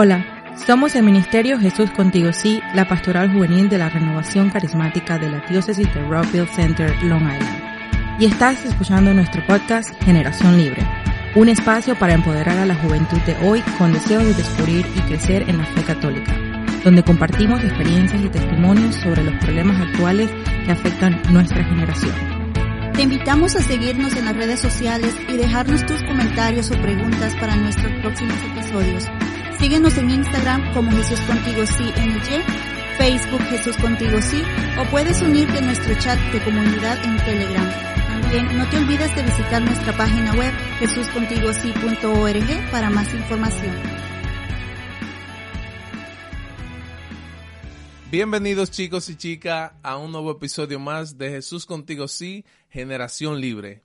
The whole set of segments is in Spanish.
Hola, somos el Ministerio Jesús Contigo Sí, la pastoral juvenil de la renovación carismática de la diócesis de Rockville Center, Long Island. Y estás escuchando nuestro podcast Generación Libre, un espacio para empoderar a la juventud de hoy con deseo de descubrir y crecer en la fe católica, donde compartimos experiencias y testimonios sobre los problemas actuales que afectan nuestra generación. Te invitamos a seguirnos en las redes sociales y dejarnos tus comentarios o preguntas para nuestros próximos episodios. Síguenos en Instagram como Jesús Contigo Sí Facebook Jesús Contigo Sí o puedes unirte a nuestro chat de comunidad en Telegram. También no te olvides de visitar nuestra página web jesuscontigosí.org para más información. Bienvenidos chicos y chicas a un nuevo episodio más de Jesús Contigo Sí, Generación Libre.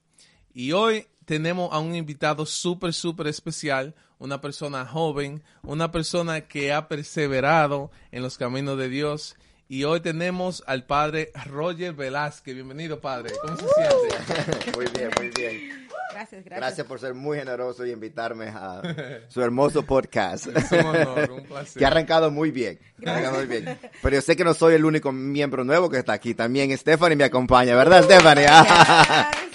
Y hoy tenemos a un invitado súper, súper especial, una persona joven, una persona que ha perseverado en los caminos de Dios. Y hoy tenemos al padre Roger Velázquez. Bienvenido, padre. ¿Cómo se siente? Muy bien, muy bien. Gracias, gracias. Gracias por ser muy generoso y invitarme a su hermoso podcast. Es un honor, un placer. Que ha arrancado muy bien. Arrancado muy bien. Pero yo sé que no soy el único miembro nuevo que está aquí. También Stephanie me acompaña, ¿verdad, Stephanie?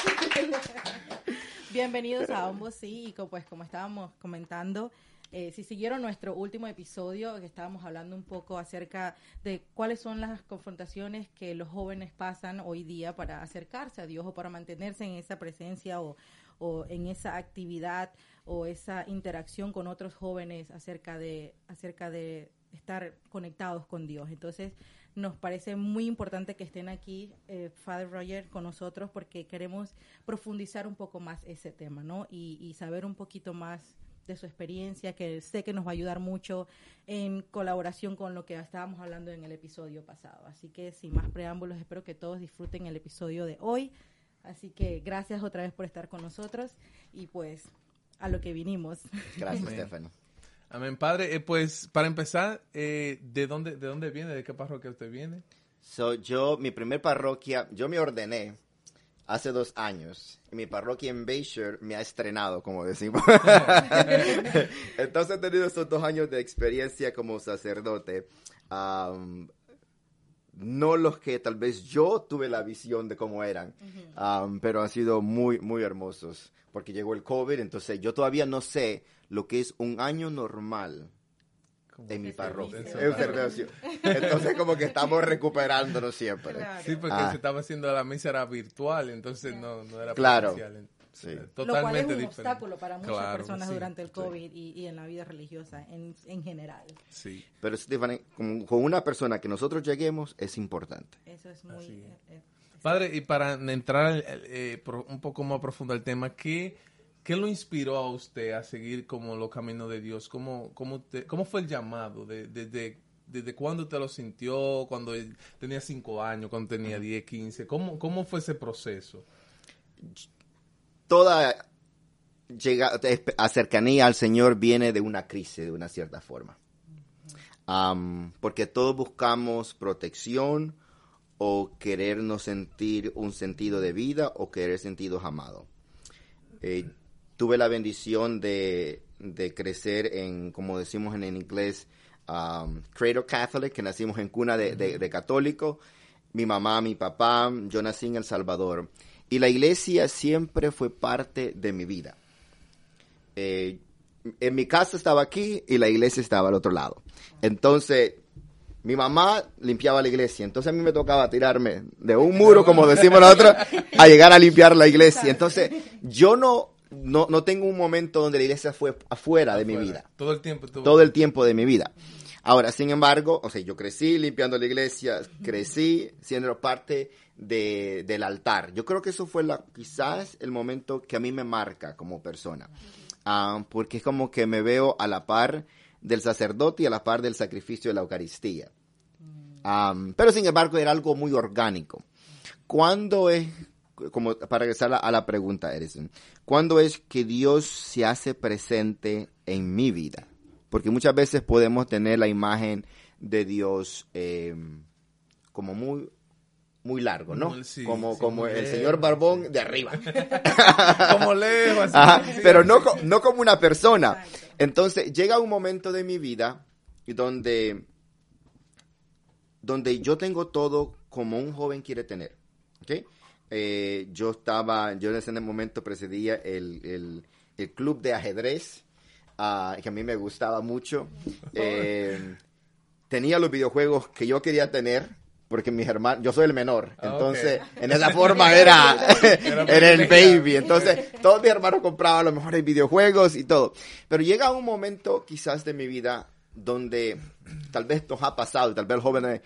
Bienvenidos a ambos, sí, pues como estábamos comentando, eh, si siguieron nuestro último episodio, que estábamos hablando un poco acerca de cuáles son las confrontaciones que los jóvenes pasan hoy día para acercarse a Dios o para mantenerse en esa presencia o, o en esa actividad o esa interacción con otros jóvenes acerca de, acerca de estar conectados con Dios. Entonces, nos parece muy importante que estén aquí, eh, Father Roger, con nosotros, porque queremos profundizar un poco más ese tema, ¿no? Y, y saber un poquito más de su experiencia, que sé que nos va a ayudar mucho en colaboración con lo que estábamos hablando en el episodio pasado. Así que, sin más preámbulos, espero que todos disfruten el episodio de hoy. Así que gracias otra vez por estar con nosotros y pues a lo que vinimos. Gracias. Stephanie. Amén, padre. Eh, pues para empezar, eh, ¿de dónde de dónde viene? ¿De qué parroquia usted viene? So, yo, mi primer parroquia, yo me ordené hace dos años. Y mi parroquia en Bayshore me ha estrenado, como decimos. Entonces he tenido estos dos años de experiencia como sacerdote. No los que tal vez yo tuve la visión de cómo eran, pero han sido muy, muy hermosos. Porque llegó el COVID, entonces yo todavía no sé lo que es un año normal Como- en mi parroquia. servicio. Es un servicio. Entonces como que estamos recuperándonos siempre. Claro. Sí, porque Ah. se estaba haciendo la misa era virtual, entonces no, no era Claro. presencial. Sí. Eh, lo cual es Totalmente un diferente. obstáculo para muchas Claro, personas sí, durante el sí. COVID y, y en la vida religiosa en, en general. Sí. Pero Stephanie, con, con una persona que nosotros lleguemos es importante. Eso es muy... Así es. eh, eh, Padre, y para entrar eh, pro- un poco más profundo al tema, ¿qué, ¿qué lo inspiró a usted a seguir como los caminos de Dios? ¿Cómo, cómo, te- cómo fue el llamado? De- Desde, ¿Desde cuándo usted lo sintió? ¿Cuando tenía 5 años? ¿Cuando tenía 10, 15? ¿Cómo, ¿Cómo fue ese proceso? Toda llega, a cercanía al Señor viene de una crisis, de una cierta forma. Porque todos buscamos protección o querernos sentir un sentido de vida o querer sentidos amados. Eh, tuve la bendición de, de crecer en, como decimos en, en inglés, um, cradle Catholic, que nacimos en cuna de, de- de católico. Mi mamá, mi papá, yo nací en El Salvador. Y la iglesia siempre fue parte de mi vida. Eh, en mi casa estaba aquí y la iglesia estaba al otro lado. Entonces, mi mamá limpiaba la iglesia, entonces a mí me tocaba tirarme de un muro, como decimos nosotros, a llegar a limpiar la iglesia. Entonces, yo no, no, no tengo un momento donde la iglesia fue afuera de mi vida, Todo el tiempo. todo el tiempo de mi vida. Ahora, sin embargo, o sea, yo crecí limpiando la iglesia, crecí siendo parte de, del altar. Yo creo que eso fue la, quizás el momento que a mí me marca como persona. Ah, porque es como que me veo a la par del sacerdote y a la par del sacrificio de la Eucaristía. Am, pero sin embargo era algo muy orgánico. ¿Cuándo es, como para regresar a la, a la pregunta, Edison, cuándo es que Dios se hace presente en mi vida? Porque muchas veces podemos tener la imagen de Dios eh, como muy muy largo, ¿no? Sí, como sí, como el lejos, señor Barbón de arriba. Como lejos. así, Ajá, pero no, no como una persona. Exacto. Entonces, llega un momento de mi vida donde, donde yo tengo todo como un joven quiere tener. ¿ok? Eh, yo estaba, yo en ese momento presidía el, el- el club de ajedrez, ah, que a mí me gustaba mucho. Eh, tenía los videojuegos que yo quería tener. Porque mis hermanos, yo soy el menor, Ah, entonces en esa forma era, Era el baby, entonces todos mis hermanos compraban los mejores videojuegos y todo. Pero llega un momento quizás de mi vida donde tal vez esto ha pasado, tal vez jóvenes,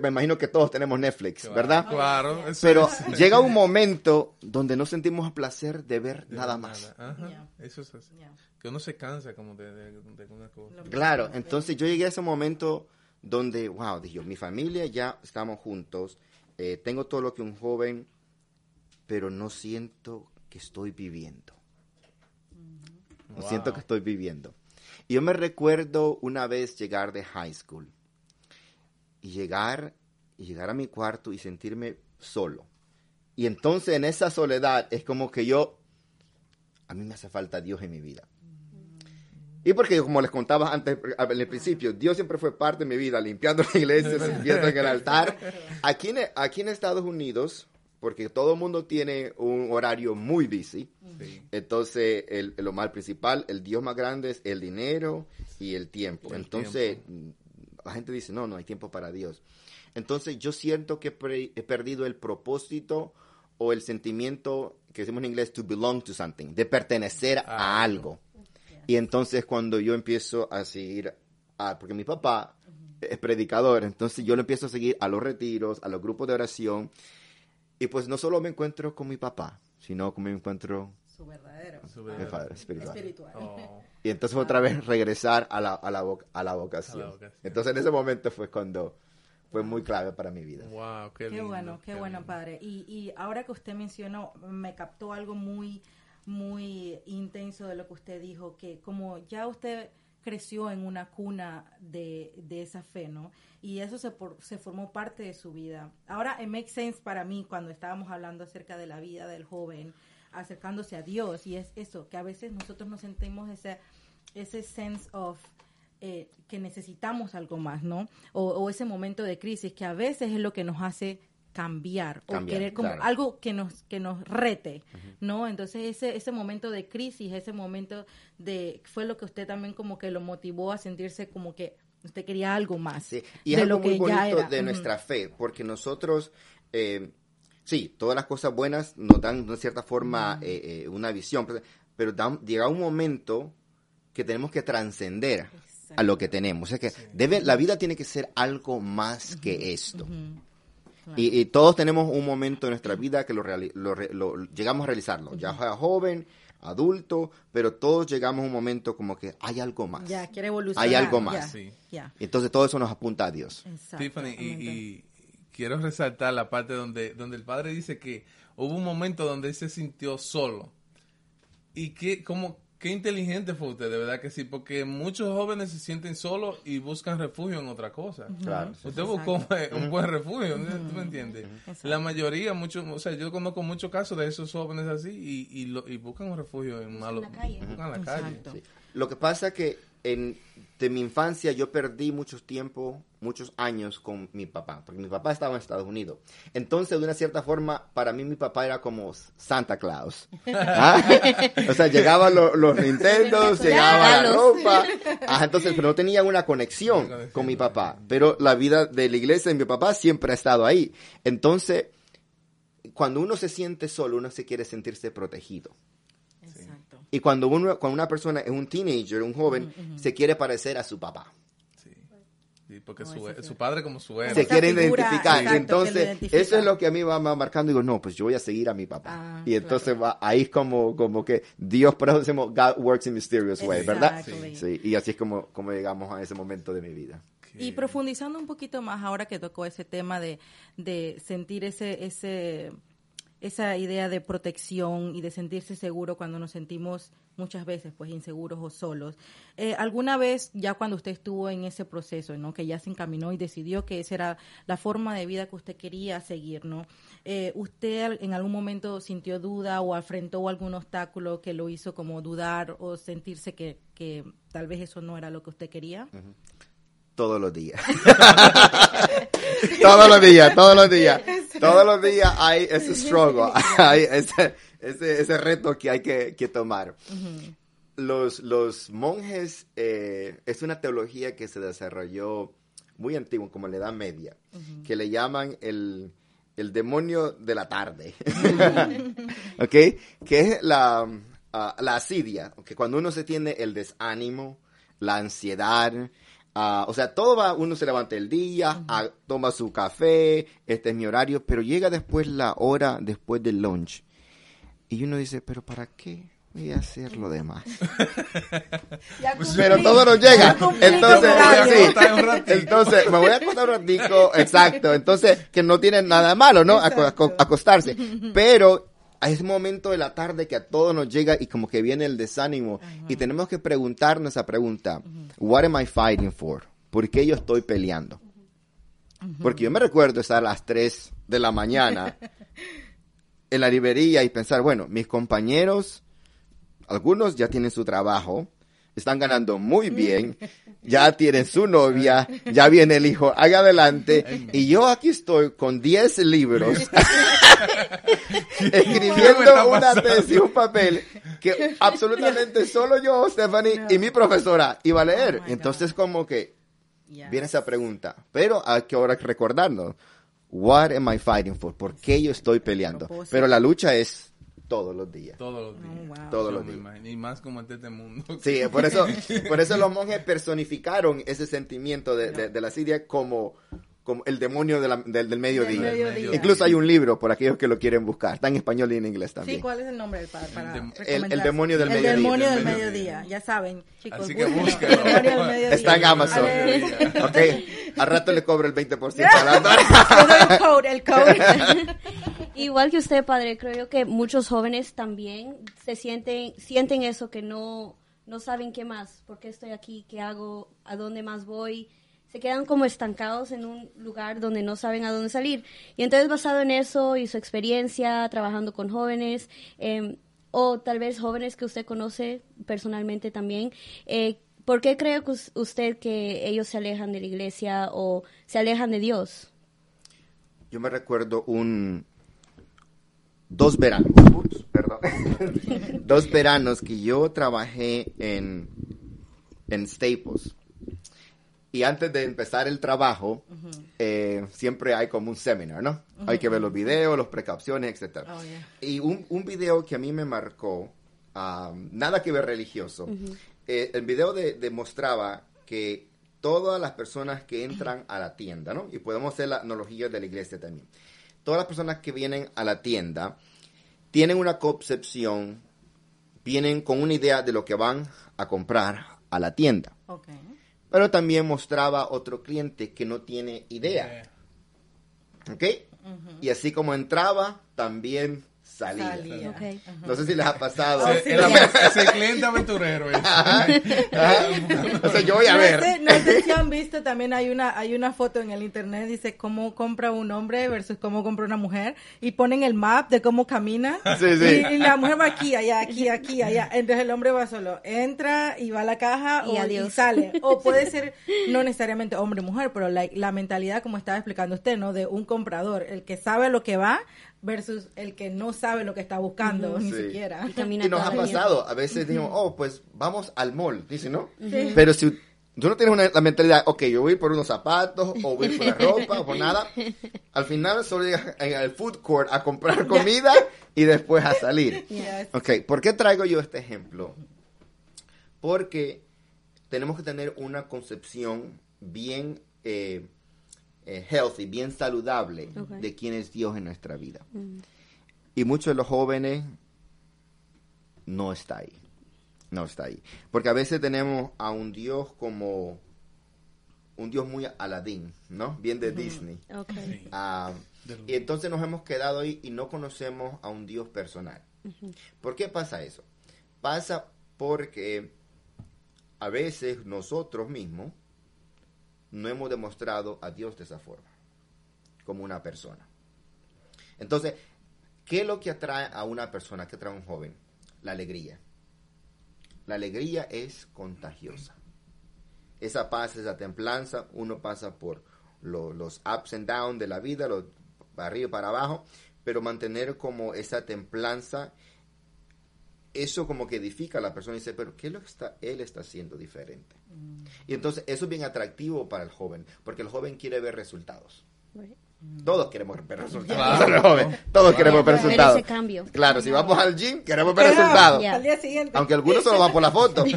me imagino que todos tenemos Netflix, ¿verdad? Claro. eso Pero es- llega un momento donde no sentimos placer de ver nada más. Ajá, Ya. Eso es así. Ya. Que uno se cansa como de, de, de una cosa. Claro, entonces yo llegué a ese momento donde, wow, dije yo, mi familia ya estamos juntos, eh, tengo todo lo que un joven, pero no siento que estoy viviendo. No Wow. siento que estoy viviendo. Y yo me recuerdo una vez llegar de high school y llegar y llegar a mi cuarto y sentirme solo. Y entonces en esa soledad es como que yo a mí me hace falta Dios en mi vida. Y porque como les contaba antes en el principio, Dios siempre fue parte de mi vida, limpiando la iglesia, sirviendo en el altar. Aquí en, aquí en Estados Unidos, porque todo el mundo tiene un horario muy busy, Sí. entonces, el, lo más principal, el Dios más grande es el dinero y el tiempo. El Entonces, la gente dice, no, no hay tiempo para Dios. Entonces, yo siento que he perdido el propósito o el sentimiento que decimos en inglés to belong to something, de pertenecer a A algo. Y entonces, cuando yo empiezo a seguir, a, porque mi papá es predicador, entonces yo lo empiezo a seguir a los retiros, a los grupos de oración, y pues no solo me encuentro con mi papá, sino que me encuentro Su verdadero. Su el verdadero. Padre espiritual. Espiritual. Oh. Y entonces otra vez regresar a la, a la, vo- a la vocación. A la vocación. Entonces en ese momento fue cuando fue muy clave para mi vida. Wow, qué, bueno, qué, bueno, lindo. padre. Y, y ahora que usted mencionó, me captó algo muy, muy intenso de lo que usted dijo, que como ya usted creció en una cuna de, de esa fe, ¿no? Y eso se, por- se formó parte de su vida. Ahora, it makes sense para mí cuando estábamos hablando acerca de la vida del joven, acercándose a Dios, y es eso, que a veces nosotros nos sentimos ese, ese sense of eh, que necesitamos algo más, ¿no? O, o ese momento de crisis que a veces es lo que nos hace cambiar, o querer como claro. algo que nos que nos rete, ¿no? Entonces ese ese momento de crisis, ese momento de fue lo que usted también como que lo motivó a sentirse como que usted quería algo más Sí, Y es de algo lo muy que ya bonito era. de nuestra fe, porque nosotros, eh, sí, todas las cosas buenas nos dan de una cierta forma eh, eh, una visión, pero, pero da- llega un momento que tenemos que trascender a lo que tenemos. O sea que debe, la vida tiene que ser algo más que esto. Y, y todos tenemos un momento en nuestra vida que lo, reali- lo re- lo- llegamos a realizarlo, ya sea joven, adulto, pero todos llegamos a un momento como que hay algo más. Ya quiere evolucionar. Hay algo ya, más. Sí. Ya. Entonces todo eso nos apunta a Dios. Tiffany, y, Exactamente. y quiero resaltar la parte donde, donde el padre dice que hubo un momento donde él se sintió solo. Y qué, como, qué inteligente fue usted, de verdad que sí, porque muchos jóvenes se sienten solos y buscan refugio en otra cosa. Claro. Usted buscó un buen refugio, ¿no? ¿tú me entiendes? Exacto. La mayoría, muchos, o sea, yo conozco muchos casos de esos jóvenes así y, y, lo- y buscan un refugio en malos, la calle. buscan la calle. Sí. Lo que pasa que en, de mi infancia yo perdí mucho tiempo, muchos años con mi papá, porque mi papá estaba en Estados Unidos. Entonces, de una cierta forma, para mí mi papá era como Santa Claus. ¿Ah? O sea, llegaban lo- los Nintendos, llegaba la ropa. Ajá, entonces, pero no tenía una conexión Una conexión, con mi papá. Pero la vida de la iglesia de mi papá siempre ha estado ahí. Entonces, cuando uno se siente solo, uno se quiere sentirse protegido. Y cuando, uno, cuando una persona es un teenager, un joven, se quiere parecer a su papá. Sí. Sí, porque su, sí. su padre como su héroe. Se Esa quiere identificar. exacto, entonces, identifica. eso es lo que a mí va, va marcando. Digo, no, pues yo voy a seguir a mi papá. Ah, y entonces va, ahí es como, como que Dios, por eso decimos, God works in mysterious way, ¿verdad? Sí, y así es como, como llegamos a ese momento de mi vida. Y profundizando un poquito más ahora que tocó ese tema de, de sentir ese, ese, esa idea de protección y de sentirse seguro cuando nos sentimos muchas veces pues inseguros o solos. Eh, ¿Alguna vez ya cuando usted estuvo en ese proceso, ¿no? que ya se encaminó y decidió que esa era la forma de vida que usted quería seguir, ¿no? Eh, ¿Usted en algún momento sintió duda o afrontó algún obstáculo que lo hizo como dudar o sentirse que, que tal vez eso no era lo que usted quería? Todos los días. todos los días, todos los días. Todos los días hay ese struggle, hay ese, ese, ese reto que hay que, que tomar. los, los monjes eh, es una teología que se desarrolló muy antiguo, como la Edad Media, que le llaman el, el demonio de la tarde. ¿Ok? Que es la, ah, la asidia, que cuando uno se tiene el desánimo, la ansiedad, ah, o sea, todo va, uno se levanta el día, ah, toma su café, este es mi horario, pero llega después la hora después del lunch. Y uno dice, pero ¿para qué? Voy a hacer lo demás. Pues, cumplí- Pero todo nos llega. cumplí Entonces, sí. ratito. Entonces, me voy a acostar un ratico, exacto. Entonces, que no tiene nada malo, ¿no? Aco- Exacto. aco- acostarse. Pero a ese momento de la tarde que a todos nos llega y como que viene el desánimo y tenemos que preguntarnos esa pregunta, what am I fighting for? ¿Por qué yo estoy peleando? Porque yo me recuerdo estar a las 3 de la mañana en la librería y pensar, bueno, mis compañeros, algunos ya tienen su trabajo, están ganando muy bien, ya tienen su novia, ya viene el hijo, haga adelante, y yo aquí estoy con 10 libros, ¿Qué me escribiendo una tesis, un papel, que absolutamente solo yo, Stephanie, y mi profesora iba a leer. Oh Entonces God. como que Ya. viene esa pregunta, pero hay que ahora recordarnos, what am I fighting for? ¿Por qué yo estoy peleando? Pero la lucha es todos los días. Todos los días. Oh, wow. Todos Yo los días. imagino, Y más como en este mundo. Sí, por eso, por eso los monjes personificaron ese sentimiento de, de- de la Siria como, como el demonio de la- del, del mediodía. Del mediodía. Incluso hay un libro por aquellos que lo quieren buscar. Está en español y en inglés también. Sí, ¿cuál es el nombre del para, para El dem- el demonio del El mediodía. demonio del mediodía. mediodía. Ya saben, chicos. Así que busquen búsquenlo. El demonio del mediodía. Está en Amazon. Ok. Al rato le cobro el 20% a la el code, el code. Igual que usted, padre, creo yo que muchos jóvenes también se sienten, sienten eso, que no, no saben qué más, por qué estoy aquí, qué hago, a dónde más voy. Se quedan como estancados en un lugar donde no saben a dónde salir. Y entonces basado en eso y su experiencia trabajando con jóvenes, eh, o tal vez jóvenes que usted conoce personalmente también, eh, ¿por qué cree usted que ellos se alejan de la iglesia o se alejan de Dios? Yo me recuerdo un dos veranos, ups, perdón, dos veranos que yo trabajé en en Staples y antes de empezar el trabajo eh, siempre hay como un seminar, ¿no? Hay que ver los videos, las precauciones, etcétera. Oh, yeah. Y un, un video que a mí me marcó, um, nada que ver religioso, eh, el video de- demostraba que todas las personas que entran a la tienda, ¿no? Y podemos hacer la analogía de la iglesia también. Todas las personas que vienen a la tienda tienen una concepción, vienen con una idea de lo que van a comprar a la tienda. Pero también mostraba otro cliente que no tiene idea. ¿Ok? Y así como entraba, también salía. No sé si les ha pasado. El, es el cliente aventurero. Ajá. o sea, yo voy a no ver. Sé, no sé si han visto, también hay una hay una foto en el internet, dice cómo compra un hombre versus cómo compra una mujer, y ponen el map de cómo camina, Sí, sí. Y, y la mujer va aquí, allá, aquí, aquí, allá, entonces el hombre va solo, entra y va a la caja Y o, adiós. sale, o puede ser no necesariamente hombre o mujer, pero la, la mentalidad como estaba explicando usted, ¿no? De un comprador, el que sabe lo que va versus el que no sabe lo que está buscando, ni Sí. siquiera. Y camina Y nos ha pasado. A veces digo, oh, pues vamos al mall. Dice, ¿no? Pero si tú no tienes una, la mentalidad, ok, yo voy por unos zapatos, o voy por la ropa, o por nada. Al final solo llegas en el food court a comprar comida y después a salir. Yes. Ok, ¿por qué traigo yo este ejemplo? Porque tenemos que tener una concepción bien eh, eh, healthy, bien saludable de quién es Dios en nuestra vida. Y muchos de los jóvenes no está ahí. No está ahí. Porque a veces tenemos a un Dios como un Dios muy Aladín, ¿no? Bien de Disney. Okay. Ah, y entonces nos hemos quedado ahí y no conocemos a un Dios personal. ¿Por qué pasa eso? Pasa porque a veces nosotros mismos no hemos demostrado a Dios de esa forma, como una persona. Entonces, ¿qué es lo que atrae a una persona, que atrae a un joven? La alegría. La alegría es contagiosa. Esa paz, esa templanza, uno pasa por lo- los ups and downs de la vida, los para arriba para abajo, pero mantener como esa templanza, eso como que edifica a la persona y dice, pero ¿qué es lo que está, él está haciendo diferente? Y entonces eso es bien atractivo para el joven, porque el joven quiere ver resultados. Right. Todos queremos ver resultados. Claro. Todos queremos ver Ver resultados. ese cambio. Claro, si vamos al gym, queremos ver resultados. Ya. Al día siguiente. Aunque algunos solo van por la foto. ¿Ok?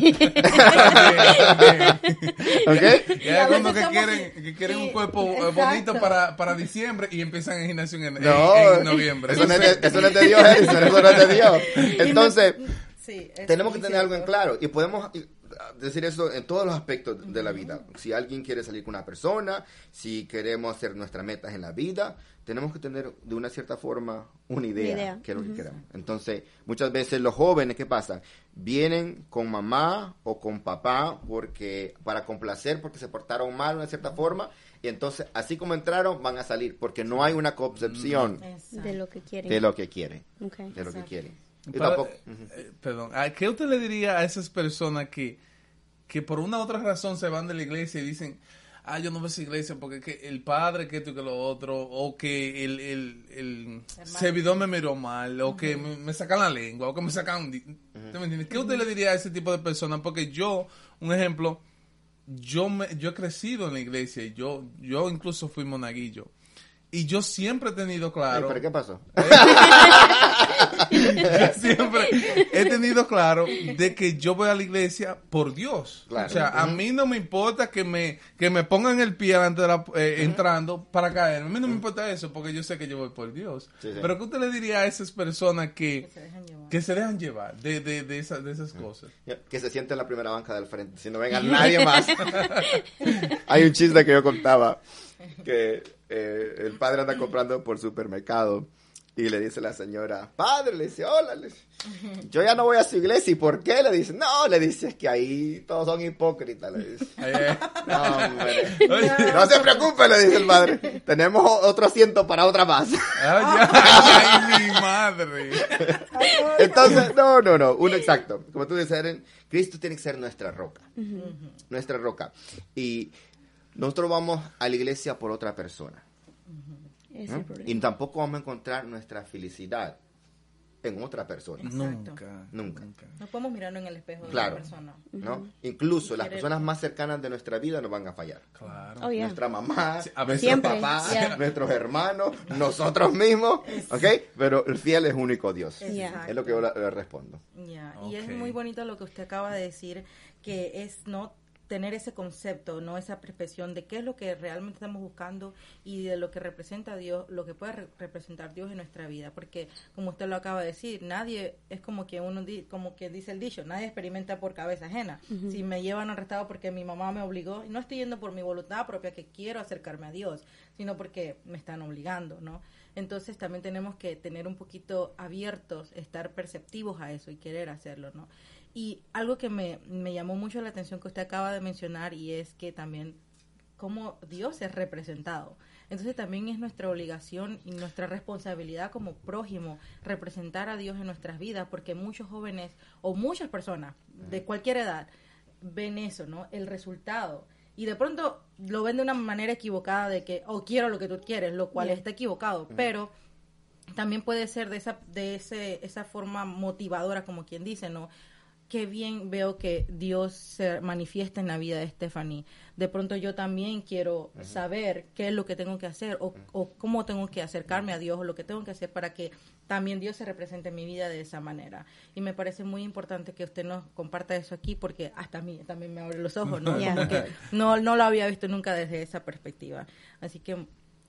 Y Y a hay algunos veces que quieren, que quieren un cuerpo eh, exacto. bonito para, para diciembre y empiezan en gimnasio en, en- No, en noviembre. Eso no, es de, eso no es de Dios, Edison, eso no es de Dios. Entonces, Sí, es tenemos que tener algo en claro y podemos decir eso en todos los aspectos de la vida. Si alguien quiere salir con una persona, si queremos hacer nuestras metas en la vida, tenemos que tener de una cierta forma una idea, idea. que es lo que queremos. Entonces, muchas veces los jóvenes, ¿qué pasa? Vienen con mamá o con papá porque para complacer porque se portaron mal de una cierta forma y entonces así como entraron van a salir porque no hay una concepción Exacto. De lo que quieren. de lo que quieren, Okay. de lo que quieren. Para- tampoco- eh, perdón, ¿a ¿qué usted le diría a esas personas que, que por una u otra razón se van de la iglesia y dicen, ah, yo no voy a esa iglesia porque que el padre que esto y que lo otro, o que el, el, el servidor me miró mal, o que me, me sacan la lengua, o que me sacan... un di- ¿Usted me entiende? ¿Qué usted le diría a ese tipo de personas? Porque yo, un ejemplo, yo me, yo he crecido en la iglesia y yo, yo incluso fui monaguillo. Y yo siempre he tenido claro... ¿Pero qué pasó? Yo siempre he tenido claro de que yo voy a la iglesia por Dios. Claro. O sea, a mí no me importa que me que me pongan el pie delante de la, eh, entrando para caer. A mí no me importa eso porque yo sé que yo voy por Dios. Sí, sí. Pero ¿qué usted le diría a esas personas que, Que se dejan llevar. que se dejan llevar de, de, de, esas, de esas cosas? Que se siente en la primera banca del frente, si no venga nadie más. Hay un chiste que yo contaba, que eh, el padre anda comprando por supermercado y le dice la señora, padre, le dice, hola, le dice, yo ya no voy a su iglesia, ¿y por qué? Le dice, no, le dice, es que ahí todos son hipócritas, le dice. Ay. No, hombre. No se preocupe, le dice el padre, tenemos otro asiento para otra más. ay, ay, mi madre. Entonces, no, no, no, uno exacto. Como tú dices, Eren, Cristo tiene que ser nuestra roca. Nuestra roca. Y nosotros vamos a la iglesia por otra persona. Es ¿no? el problema. Y tampoco vamos a encontrar nuestra felicidad en otra persona. Exacto. Nunca. Nunca. No podemos mirarnos en el espejo de Claro. una persona. ¿no? Incluso las personas más cercanas de nuestra vida nos van a fallar. Claro. Oh, yeah. Nuestra mamá, Sí, a veces- nuestro Siempre, papá, yeah. nuestros hermanos, nosotros mismos, ¿ok? Pero el fiel es único Dios. Yeah. Es lo que yo le- respondo. Ya, Y es muy bonito lo que usted acaba de decir, que es no tener ese concepto, no esa percepción de qué es lo que realmente estamos buscando y de lo que representa Dios, lo que puede re- representar Dios en nuestra vida, porque como usted lo acaba de decir, nadie es como que uno di- como que dice el dicho, nadie experimenta por cabeza ajena. Si me llevan arrestado porque mi mamá me obligó, no estoy yendo por mi voluntad propia que quiero acercarme a Dios, sino porque me están obligando, ¿no? Entonces también tenemos que tener un poquito abiertos, estar perceptivos a eso y querer hacerlo, ¿no? Y algo que me, me llamó mucho la atención que usted acaba de mencionar y es que también cómo Dios es representado. Entonces también es nuestra obligación y nuestra responsabilidad como prójimo representar a Dios en nuestras vidas, porque muchos jóvenes o muchas personas de cualquier edad ven eso, ¿no? El resultado. Y de pronto lo ven de una manera equivocada de que, oh, quiero lo que tú quieres, lo cual está equivocado, pero también puede ser de esa de ese esa forma motivadora como quien dice no qué bien veo que Dios se manifiesta en la vida de Stephanie. De pronto yo también quiero saber qué es lo que tengo que hacer o, o cómo tengo que acercarme a Dios o lo que tengo que hacer para que también Dios se represente en mi vida de esa manera. Y me parece muy importante que usted nos comparta eso aquí porque hasta a mí también me abre los ojos no Yeah. Como que no no lo había visto nunca desde esa perspectiva. Así que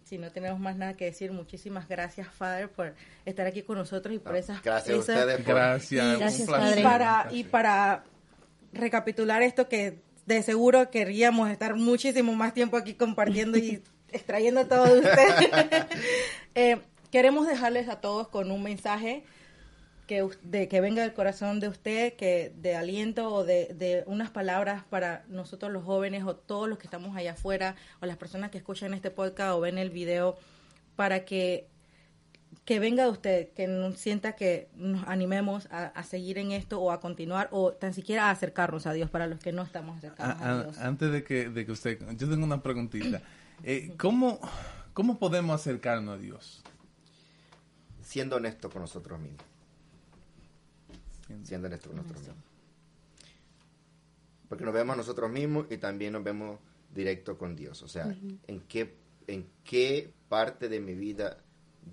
si no tenemos más nada que decir, muchísimas gracias, Father, por estar aquí con nosotros y por esas... Gracias a ustedes por... Gracias. y, Gracias, y para, y para recapitular esto que de seguro querríamos estar muchísimo más tiempo aquí compartiendo y extrayendo todo de usted. Eh, queremos dejarles a todos con un mensaje que, de, que venga del corazón de usted, que de aliento o de, de unas palabras para nosotros los jóvenes o todos los que estamos allá afuera o las personas que escuchan este podcast o ven el video para que que venga de usted, que nos sienta que nos animemos a, a seguir en esto o a continuar o tan siquiera a acercarnos a Dios para los que no estamos acercados A- a, a- Dios. antes de que, de que usted, yo tengo una preguntita. Eh, ¿cómo, ¿Cómo podemos acercarnos a Dios? Siendo honesto con nosotros mismos. Siendo honesto con nosotros mismos. Porque nos vemos a nosotros mismos y también nos vemos directo con Dios. O sea, ¿en, qué, ¿en qué parte de mi vida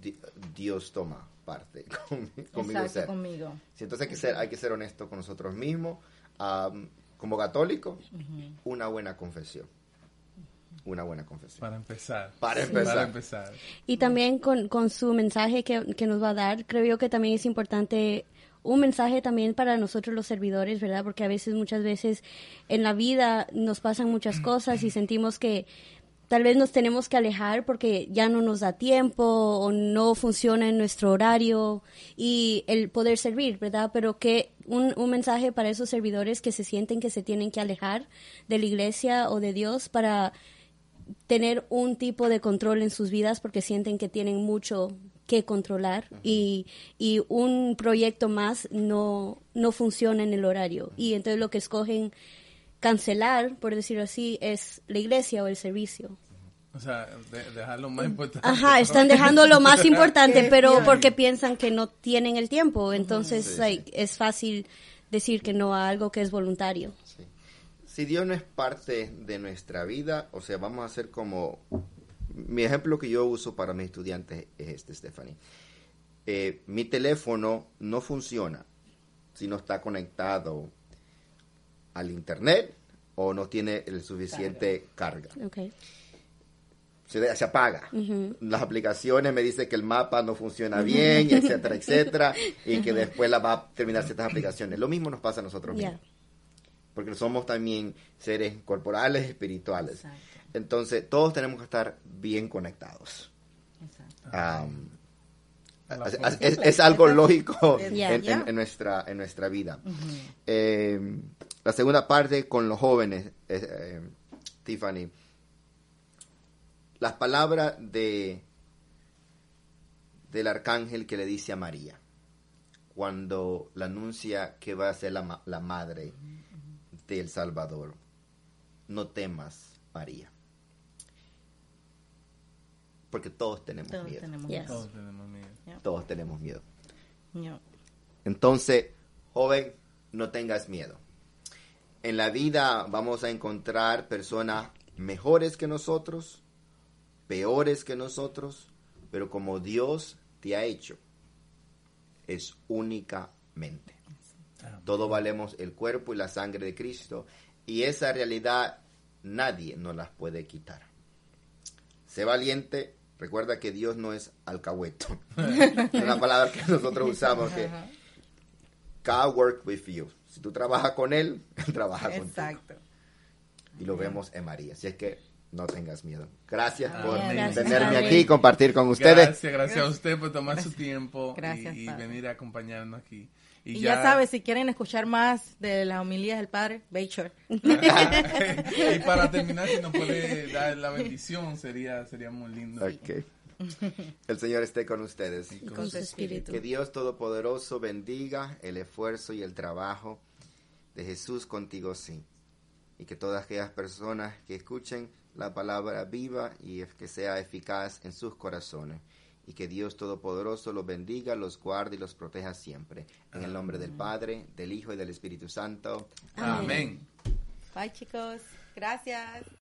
di- Dios toma parte conmi- conmigo? Exacto, O sea, conmigo. Sí, entonces hay que ser, hay que ser honesto con nosotros mismos. Am, como católicos, una buena confesión. Una buena confesión. Para empezar. Para empezar. Para empezar. Y también con, con su mensaje que, que nos va a dar, creo yo que también es importante un mensaje también para nosotros los servidores, ¿verdad? Porque a veces, muchas veces en la vida nos pasan muchas cosas y sentimos que tal vez nos tenemos que alejar porque ya no nos da tiempo o no funciona en nuestro horario y el poder servir, ¿verdad? Pero que un, un mensaje para esos servidores que se sienten que se tienen que alejar de la iglesia o de Dios para tener un tipo de control en sus vidas porque sienten que tienen mucho que controlar y, y un proyecto más no, no funciona en el horario. Y entonces lo que escogen cancelar, por decirlo así, es la iglesia o el servicio. O sea, de- dejar lo más importante. Ajá, están dejando lo más importante, pero porque piensan que no tienen el tiempo. Entonces Sí, like, es fácil decir que no a algo que es voluntario. Sí. Si Dios no es parte de nuestra vida, o sea, vamos a hacer como... Mi ejemplo que yo uso para mis estudiantes es este, Stephanie. Eh, mi teléfono no funciona si no está conectado al internet o no tiene el suficiente carga. Okay. Se, apaga. Las aplicaciones me dicen que el mapa no funciona bien, etcétera, etcétera, y que después la va a terminar ciertas aplicaciones. Lo mismo nos pasa a nosotros mismos porque somos también seres corporales espirituales. Exacto. Entonces, todos tenemos que estar bien conectados. Exacto. La es, forma. es- es algo lógico en, nuestra, en nuestra vida. Eh, la segunda parte con los jóvenes, eh, eh, Tiffany. Las palabras de del arcángel que le dice a María cuando le anuncia que va a ser la, la madre del Salvador. No temas, María. Porque todos tenemos Todos miedo. tenemos Yes. miedo. Todos tenemos miedo. Todos tenemos miedo. Entonces, joven, no tengas miedo. En la vida vamos a encontrar personas mejores que nosotros, peores que nosotros, pero como Dios te ha hecho, es únicamente. Todos valemos el cuerpo y la sangre de Cristo y esa realidad nadie nos las puede quitar. Sé valiente, recuerda que Dios no es alcahueto. es una palabra que nosotros usamos que God work with you. Si tú trabajas con él, él trabaja contigo. Exacto. Y lo vemos en María. Así es que no tengas miedo. Gracias por. Gracias, tenerme aquí y compartir con ustedes. Gracias, gracias a usted por tomar su tiempo y- Gracias, y, venir a acompañarnos aquí. Y, ya, sabes, si quieren escuchar más de las homilías del Padre, Bayshore. y para terminar, si nos puede dar la bendición, sería, sería muy lindo. Ok. El Señor esté con ustedes. Y con su espíritu. Que Dios Todopoderoso bendiga el esfuerzo y el trabajo de Jesús contigo, sí. Y que todas aquellas personas que escuchen la palabra viva y que sea eficaz en sus corazones. Y que Dios Todopoderoso los bendiga, los guarde y los proteja siempre. En el nombre del Padre, del Hijo y del Espíritu Santo. Amén. Bye, chicos. Gracias.